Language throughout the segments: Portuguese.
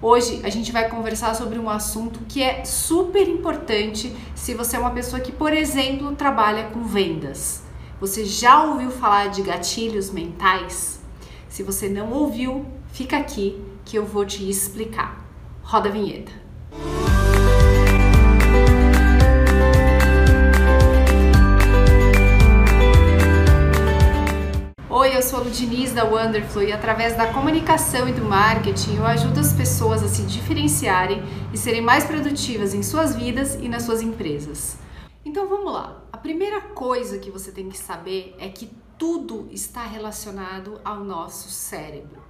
Hoje a gente vai conversar sobre um assunto que é super importante se você é uma pessoa que, por exemplo, trabalha com vendas. Você já ouviu falar de gatilhos mentais? Se você não ouviu, fica aqui que eu vou te explicar. Roda a vinheta. Eu sou a Ludiniz da Wonderflow e através da comunicação e do marketing eu ajudo as pessoas a se diferenciarem e serem mais produtivas em suas vidas e nas suas empresas. Então vamos lá. A primeira coisa que você tem que saber é que tudo está relacionado ao nosso cérebro.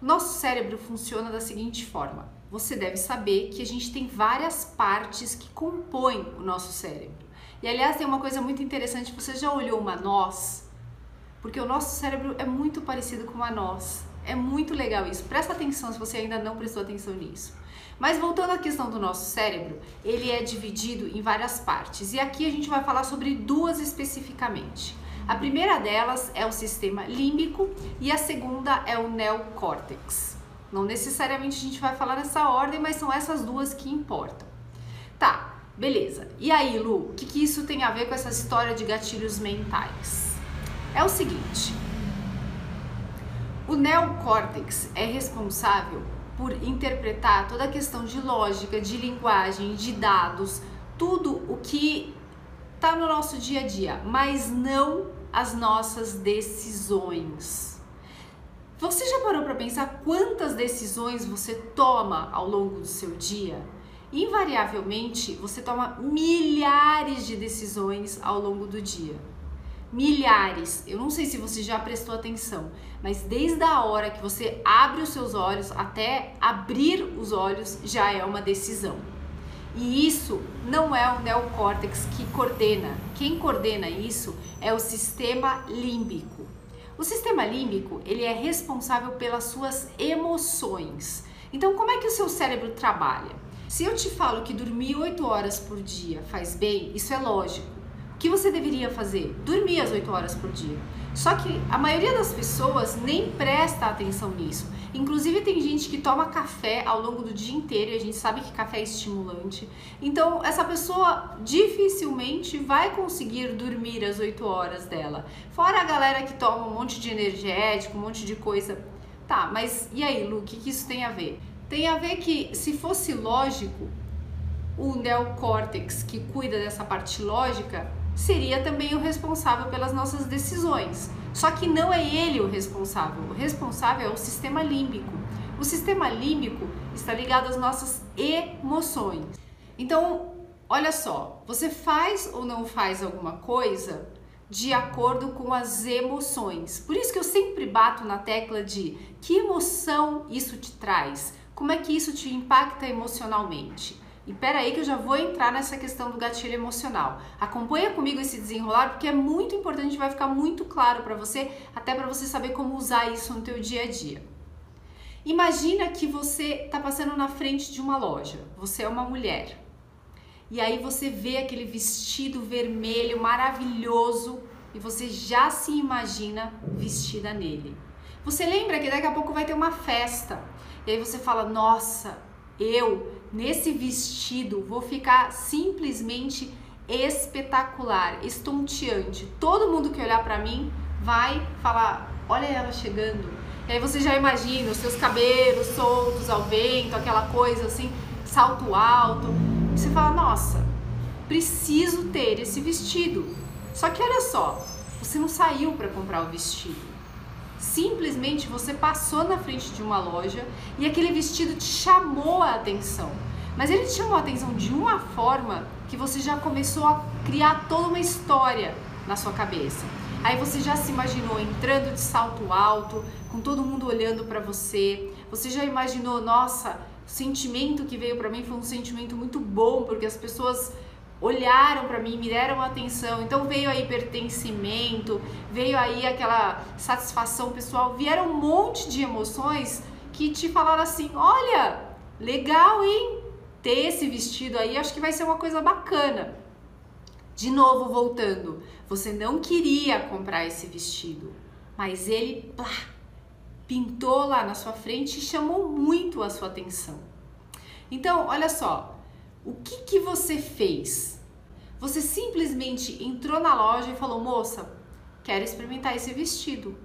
Nosso cérebro funciona da seguinte forma: você deve saber que a gente tem várias partes que compõem o nosso cérebro. E aliás, tem uma coisa muito interessante: você já olhou uma noz? Porque o nosso cérebro é muito parecido com a nós. É muito legal isso. Presta atenção se você ainda não prestou atenção nisso. Mas voltando à questão do nosso cérebro, ele é dividido em várias partes e aqui a gente vai falar sobre duas especificamente. A primeira delas é o sistema límbico e a segunda é o neocórtex. Não necessariamente a gente vai falar nessa ordem, mas são essas duas que importam. Tá, beleza. E aí, Lu, o que, que isso tem a ver com essa história de gatilhos mentais? É o seguinte: o neocórtex é responsável por interpretar toda a questão de lógica, de linguagem, de dados, tudo o que está no nosso dia a dia, mas não as nossas decisões. Você já parou para pensar quantas decisões você toma ao longo do seu dia? Invariavelmente, você toma milhares de decisões ao longo do dia milhares. Eu não sei se você já prestou atenção, mas desde a hora que você abre os seus olhos até abrir os olhos já é uma decisão. E isso não é o neocórtex que coordena. Quem coordena isso é o sistema límbico. O sistema límbico, ele é responsável pelas suas emoções. Então, como é que o seu cérebro trabalha? Se eu te falo que dormir 8 horas por dia faz bem, isso é lógico. Que você deveria fazer? Dormir as 8 horas por dia. Só que a maioria das pessoas nem presta atenção nisso. Inclusive tem gente que toma café ao longo do dia inteiro e a gente sabe que café é estimulante. Então essa pessoa dificilmente vai conseguir dormir as 8 horas dela. Fora a galera que toma um monte de energético, um monte de coisa. Tá, mas e aí, Lu, o que, que isso tem a ver? Tem a ver que se fosse lógico, o neocórtex que cuida dessa parte lógica seria também o responsável pelas nossas decisões. Só que não é ele o responsável, o responsável é o sistema límbico. O sistema límbico está ligado às nossas emoções. Então, olha só, você faz ou não faz alguma coisa de acordo com as emoções. Por isso que eu sempre bato na tecla de que emoção isso te traz, como é que isso te impacta emocionalmente. E pera aí que eu já vou entrar nessa questão do gatilho emocional. Acompanha comigo esse desenrolar porque é muito importante, vai ficar muito claro para você, até para você saber como usar isso no teu dia a dia. Imagina que você está passando na frente de uma loja. Você é uma mulher. E aí você vê aquele vestido vermelho maravilhoso e você já se imagina vestida nele. Você lembra que daqui a pouco vai ter uma festa. E aí você fala: "Nossa, eu nesse vestido vou ficar simplesmente espetacular, estonteante. Todo mundo que olhar para mim vai falar: "Olha ela chegando". E aí você já imagina os seus cabelos soltos ao vento, aquela coisa assim, salto alto. E você fala: "Nossa, preciso ter esse vestido". Só que olha só, você não saiu para comprar o vestido. Simplesmente você passou na frente de uma loja e aquele vestido te chamou a atenção. Mas ele te chamou a atenção de uma forma que você já começou a criar toda uma história na sua cabeça. Aí você já se imaginou entrando de salto alto, com todo mundo olhando para você. Você já imaginou, nossa, o sentimento que veio para mim foi um sentimento muito bom, porque as pessoas olharam para mim, me deram atenção. Então veio aí pertencimento, veio aí aquela satisfação pessoal, vieram um monte de emoções que te falaram assim: "Olha, legal, hein? Ter esse vestido aí, acho que vai ser uma coisa bacana". De novo voltando, você não queria comprar esse vestido, mas ele plá, pintou lá na sua frente e chamou muito a sua atenção. Então, olha só, o que, que você fez? Você simplesmente entrou na loja e falou, moça, quero experimentar esse vestido.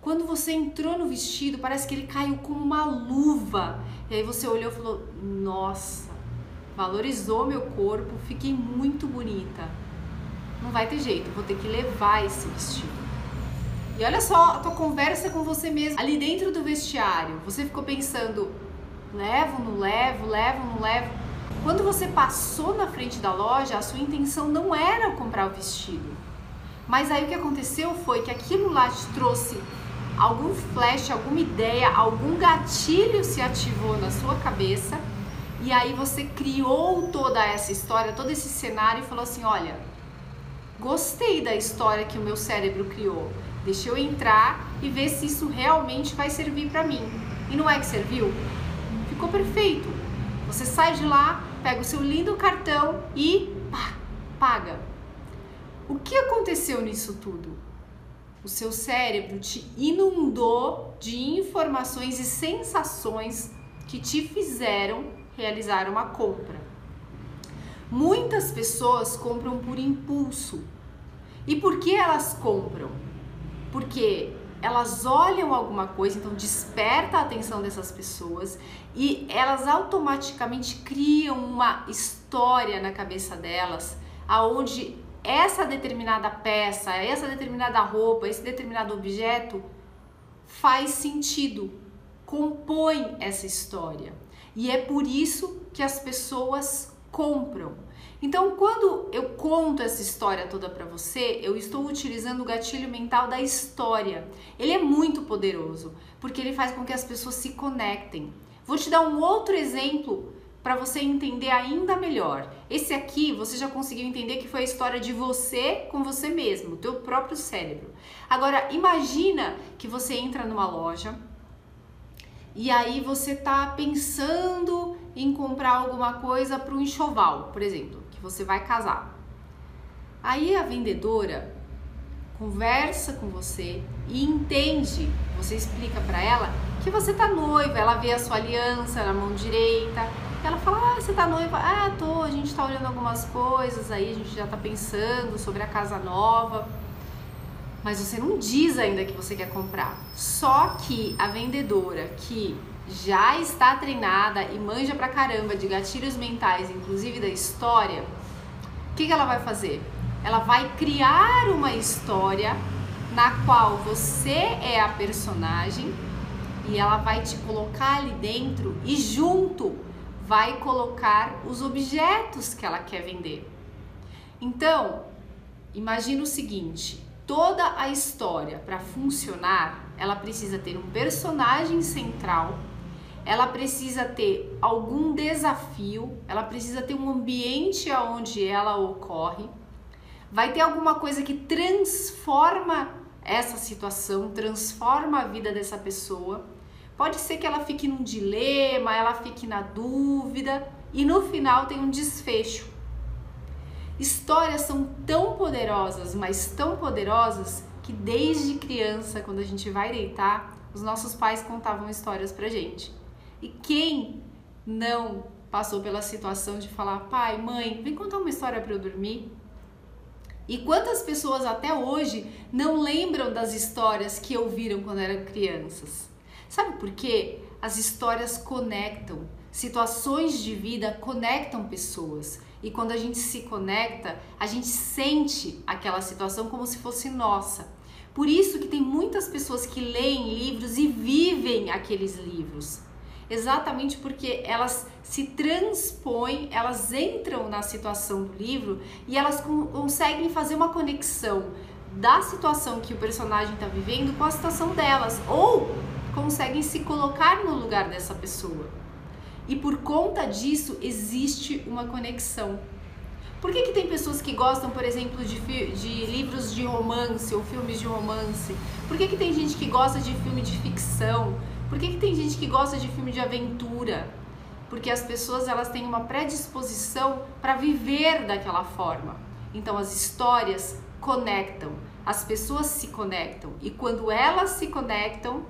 Quando você entrou no vestido, parece que ele caiu como uma luva. E aí você olhou e falou: Nossa, valorizou meu corpo, fiquei muito bonita. Não vai ter jeito, vou ter que levar esse vestido. E olha só a tua conversa com você mesmo. Ali dentro do vestiário, você ficou pensando: levo, não levo, levo, não levo. Quando você passou na frente da loja, a sua intenção não era comprar o vestido. Mas aí o que aconteceu foi que aquilo lá te trouxe algum flash, alguma ideia, algum gatilho se ativou na sua cabeça e aí você criou toda essa história, todo esse cenário e falou assim: olha, gostei da história que o meu cérebro criou. Deixa eu entrar e ver se isso realmente vai servir para mim. E não é que serviu? Ficou perfeito. Você sai de lá, pega o seu lindo cartão e pá, paga. O que aconteceu nisso tudo? o seu cérebro te inundou de informações e sensações que te fizeram realizar uma compra. Muitas pessoas compram por impulso. E por que elas compram? Porque elas olham alguma coisa, então desperta a atenção dessas pessoas e elas automaticamente criam uma história na cabeça delas, aonde essa determinada peça, essa determinada roupa, esse determinado objeto faz sentido, compõe essa história. E é por isso que as pessoas compram. Então, quando eu conto essa história toda para você, eu estou utilizando o gatilho mental da história. Ele é muito poderoso, porque ele faz com que as pessoas se conectem. Vou te dar um outro exemplo para você entender ainda melhor. Esse aqui você já conseguiu entender que foi a história de você com você mesmo, teu próprio cérebro. Agora imagina que você entra numa loja e aí você tá pensando em comprar alguma coisa para o enxoval, por exemplo, você vai casar. Aí a vendedora conversa com você e entende, você explica para ela que você tá noiva, ela vê a sua aliança na mão direita, ela fala: Ah, você tá noiva? Ah, tô, a gente tá olhando algumas coisas aí, a gente já tá pensando sobre a casa nova. Mas você não diz ainda que você quer comprar. Só que a vendedora que já está treinada e manja pra caramba de gatilhos mentais, inclusive da história, o que, que ela vai fazer? Ela vai criar uma história na qual você é a personagem e ela vai te colocar ali dentro e junto vai colocar os objetos que ela quer vender. Então, imagina o seguinte: toda a história para funcionar, ela precisa ter um personagem central, ela precisa ter algum desafio, ela precisa ter um ambiente onde ela ocorre, vai ter alguma coisa que transforma essa situação, transforma a vida dessa pessoa Pode ser que ela fique num dilema, ela fique na dúvida e no final tem um desfecho. Histórias são tão poderosas, mas tão poderosas que desde criança, quando a gente vai deitar, os nossos pais contavam histórias pra gente. E quem não passou pela situação de falar: "Pai, mãe, vem contar uma história para eu dormir"? E quantas pessoas até hoje não lembram das histórias que ouviram quando eram crianças? Sabe por quê? As histórias conectam, situações de vida conectam pessoas. E quando a gente se conecta, a gente sente aquela situação como se fosse nossa. Por isso que tem muitas pessoas que leem livros e vivem aqueles livros. Exatamente porque elas se transpõem, elas entram na situação do livro e elas conseguem fazer uma conexão da situação que o personagem está vivendo com a situação delas. Ou conseguem se colocar no lugar dessa pessoa. E por conta disso existe uma conexão. Por que, que tem pessoas que gostam, por exemplo, de, de livros de romance ou filmes de romance? Por que, que tem gente que gosta de filme de ficção? Por que, que tem gente que gosta de filme de aventura? Porque as pessoas elas têm uma predisposição para viver daquela forma. Então as histórias conectam, as pessoas se conectam e quando elas se conectam,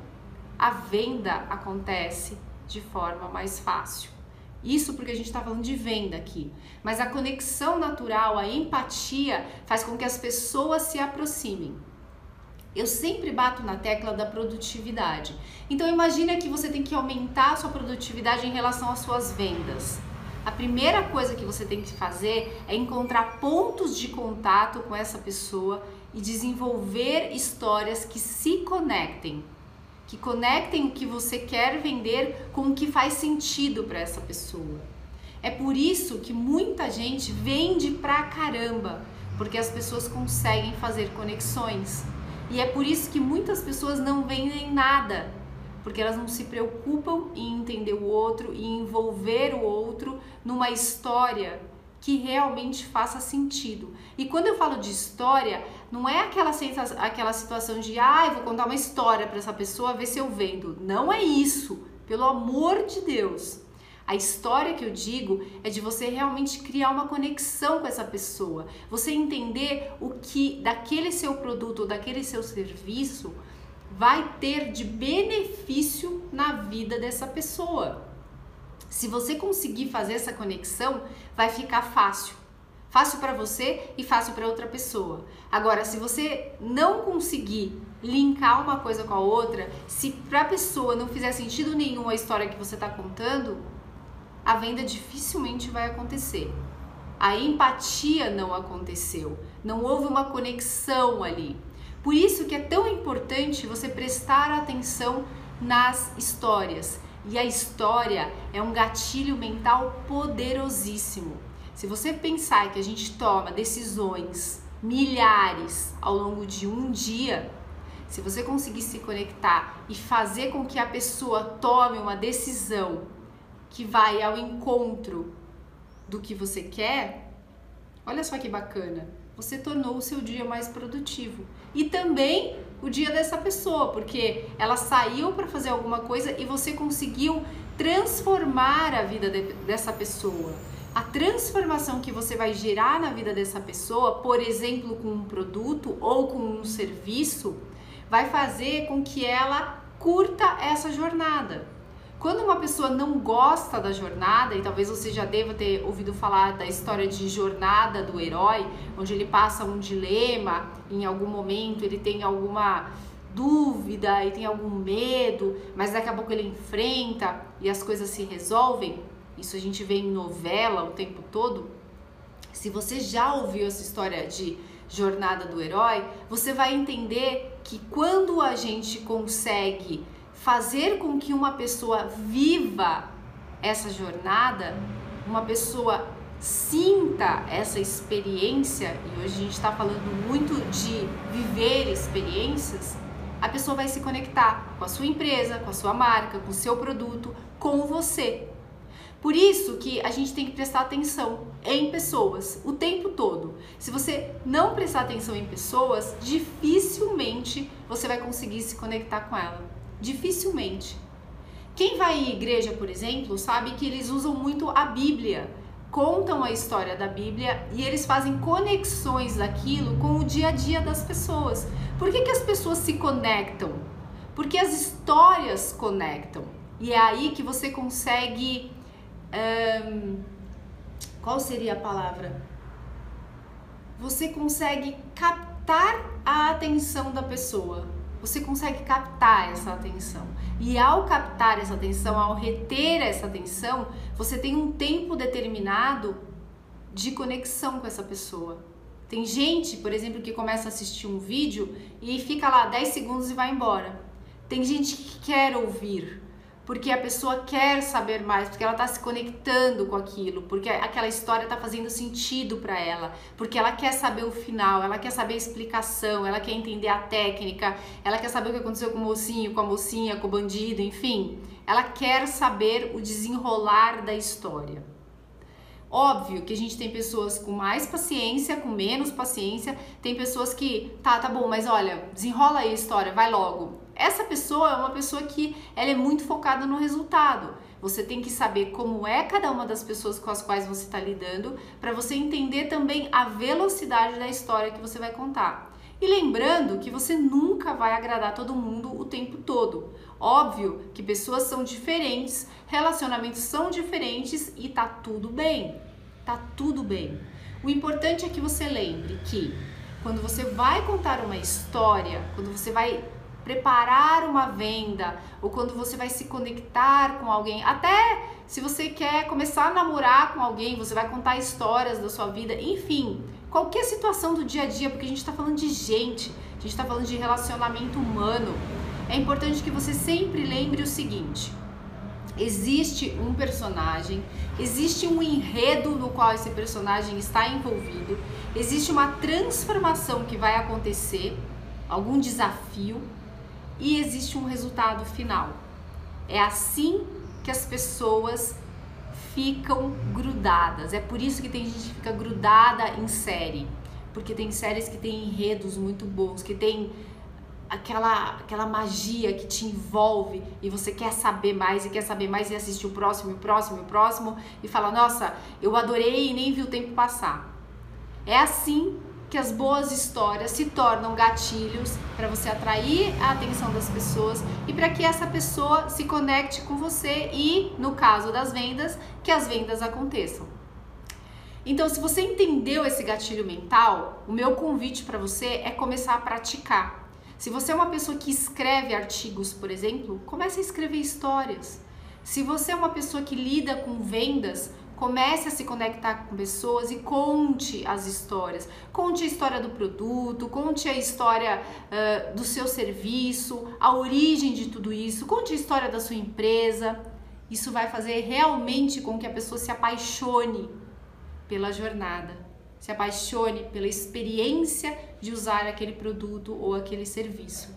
a venda acontece de forma mais fácil. Isso porque a gente está falando de venda aqui. Mas a conexão natural, a empatia, faz com que as pessoas se aproximem. Eu sempre bato na tecla da produtividade. Então imagina que você tem que aumentar a sua produtividade em relação às suas vendas. A primeira coisa que você tem que fazer é encontrar pontos de contato com essa pessoa e desenvolver histórias que se conectem, que conectem o que você quer vender com o que faz sentido para essa pessoa. É por isso que muita gente vende pra caramba, porque as pessoas conseguem fazer conexões. E é por isso que muitas pessoas não vendem nada, porque elas não se preocupam em entender o outro e envolver o outro numa história que realmente faça sentido. E quando eu falo de história, não é aquela, sensação, aquela situação de, ah, eu vou contar uma história para essa pessoa, ver se eu vendo. Não é isso, pelo amor de Deus. A história que eu digo é de você realmente criar uma conexão com essa pessoa, você entender o que daquele seu produto ou daquele seu serviço vai ter de benefício na vida dessa pessoa. Se você conseguir fazer essa conexão, vai ficar fácil. Fácil para você e fácil para outra pessoa. Agora, se você não conseguir linkar uma coisa com a outra, se para a pessoa não fizer sentido nenhum a história que você está contando, a venda dificilmente vai acontecer. A empatia não aconteceu, não houve uma conexão ali. Por isso que é tão importante você prestar atenção nas histórias. E a história é um gatilho mental poderosíssimo. Se você pensar que a gente toma decisões milhares ao longo de um dia, se você conseguir se conectar e fazer com que a pessoa tome uma decisão que vai ao encontro do que você quer, olha só que bacana. Você tornou o seu dia mais produtivo. E também o dia dessa pessoa, porque ela saiu para fazer alguma coisa e você conseguiu transformar a vida de, dessa pessoa. A transformação que você vai gerar na vida dessa pessoa, por exemplo, com um produto ou com um serviço, vai fazer com que ela curta essa jornada. Quando uma pessoa não gosta da jornada, e talvez você já deva ter ouvido falar da história de jornada do herói, onde ele passa um dilema em algum momento, ele tem alguma dúvida e tem algum medo, mas daqui a pouco ele enfrenta e as coisas se resolvem. Isso a gente vê em novela o tempo todo. Se você já ouviu essa história de jornada do herói, você vai entender que quando a gente consegue fazer com que uma pessoa viva essa jornada, uma pessoa sinta essa experiência, e hoje a gente está falando muito de viver experiências, a pessoa vai se conectar com a sua empresa, com a sua marca, com o seu produto, com você. Por isso que a gente tem que prestar atenção em pessoas o tempo todo. Se você não prestar atenção em pessoas, dificilmente você vai conseguir se conectar com ela. Dificilmente. Quem vai em igreja, por exemplo, sabe que eles usam muito a Bíblia, contam a história da Bíblia e eles fazem conexões daquilo com o dia a dia das pessoas. Por que, que as pessoas se conectam? Porque as histórias conectam. E é aí que você consegue. qual seria a palavra? Você consegue captar a atenção da pessoa você consegue captar essa atenção. E ao captar essa atenção, ao reter essa atenção, você tem um tempo determinado de conexão com essa pessoa. Tem gente, por exemplo, que começa a assistir um vídeo e fica lá 10 segundos e vai embora. Tem gente que quer ouvir, porque a pessoa quer saber mais, porque ela está se conectando com aquilo, porque aquela história está fazendo sentido para ela, porque ela quer saber o final, ela quer saber a explicação, ela quer entender a técnica, ela quer saber o que aconteceu com o mocinho, com a mocinha, com o bandido, enfim. Ela quer saber o desenrolar da história. Óbvio que a gente tem pessoas com mais paciência, com menos paciência, tem pessoas que, tá, tá bom, mas olha, desenrola aí a história, vai logo. Essa pessoa é uma pessoa que ela é muito focada no resultado. Você tem que saber como é cada uma das pessoas com as quais você está lidando, para você entender também a velocidade da história que você vai contar. E lembrando que você nunca vai agradar todo mundo o tempo todo. Óbvio que pessoas são diferentes, relacionamentos são diferentes e tá tudo bem. Tá tudo bem. O importante é que você lembre que quando você vai contar uma história, quando você vai preparar uma venda ou quando você vai se conectar com alguém, até se você quer começar a namorar com alguém, você vai contar histórias da sua vida, enfim, qualquer situação do dia a dia, porque a gente está falando de gente, a gente está falando de relacionamento humano. É importante que você sempre lembre o seguinte: existe um personagem, existe um enredo no qual esse personagem está envolvido, existe uma transformação que vai acontecer, algum desafio e existe um resultado final. É assim que as pessoas ficam grudadas. É por isso que tem gente que fica grudada em série, porque tem séries que têm enredos muito bons, que tem aquela aquela magia que te envolve e você quer saber mais e quer saber mais e assistir o próximo, o próximo, o próximo e fala: "Nossa, eu adorei e nem vi o tempo passar". É assim que as boas histórias se tornam gatilhos para você atrair a atenção das pessoas e para que essa pessoa se conecte com você e, no caso das vendas, que as vendas aconteçam. Então, se você entendeu esse gatilho mental, o meu convite para você é começar a praticar. Se você é uma pessoa que escreve artigos, por exemplo, comece a escrever histórias. Se você é uma pessoa que lida com vendas, Comece a se conectar com pessoas e conte as histórias. Conte a história do produto, conte a história uh, do seu serviço, a origem de tudo isso, conte a história da sua empresa. Isso vai fazer realmente com que a pessoa se apaixone pela jornada, se apaixone pela experiência de usar aquele produto ou aquele serviço.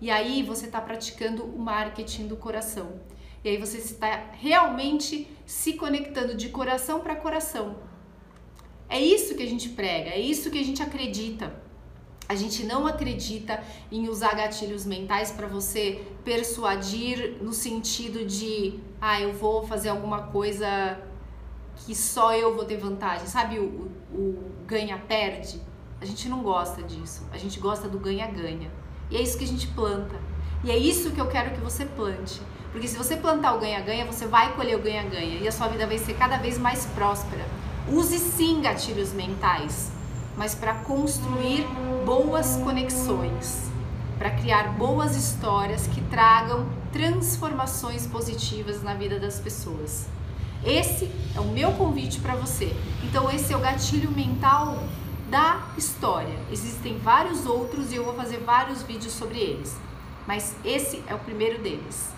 E aí você está praticando o marketing do coração. E aí você está realmente se conectando de coração para coração. É isso que a gente prega, é isso que a gente acredita. A gente não acredita em usar gatilhos mentais para você persuadir no sentido de, ah, eu vou fazer alguma coisa que só eu vou ter vantagem. Sabe o, o ganha-perde? A gente não gosta disso. A gente gosta do ganha-ganha. E é isso que a gente planta. E é isso que eu quero que você plante. Porque se você plantar o ganha-ganha, você vai colher o ganha-ganha e a sua vida vai ser cada vez mais próspera. Use sim gatilhos mentais, mas para construir boas conexões, para criar boas histórias que tragam transformações positivas na vida das pessoas. Esse é o meu convite para você. Então, esse é o gatilho mental da história. Existem vários outros e eu vou fazer vários vídeos sobre eles, mas esse é o primeiro deles.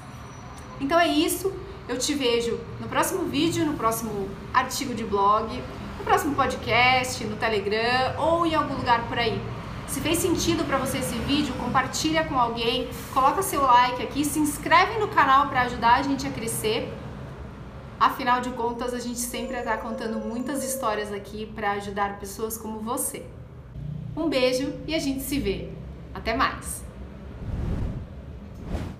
Então é isso. Eu te vejo no próximo vídeo, no próximo artigo de blog, no próximo podcast, no Telegram ou em algum lugar por aí. Se fez sentido para você esse vídeo, compartilha com alguém, coloca seu like aqui, se inscreve no canal para ajudar a gente a crescer. Afinal de contas, a gente sempre está contando muitas histórias aqui para ajudar pessoas como você. Um beijo e a gente se vê. Até mais!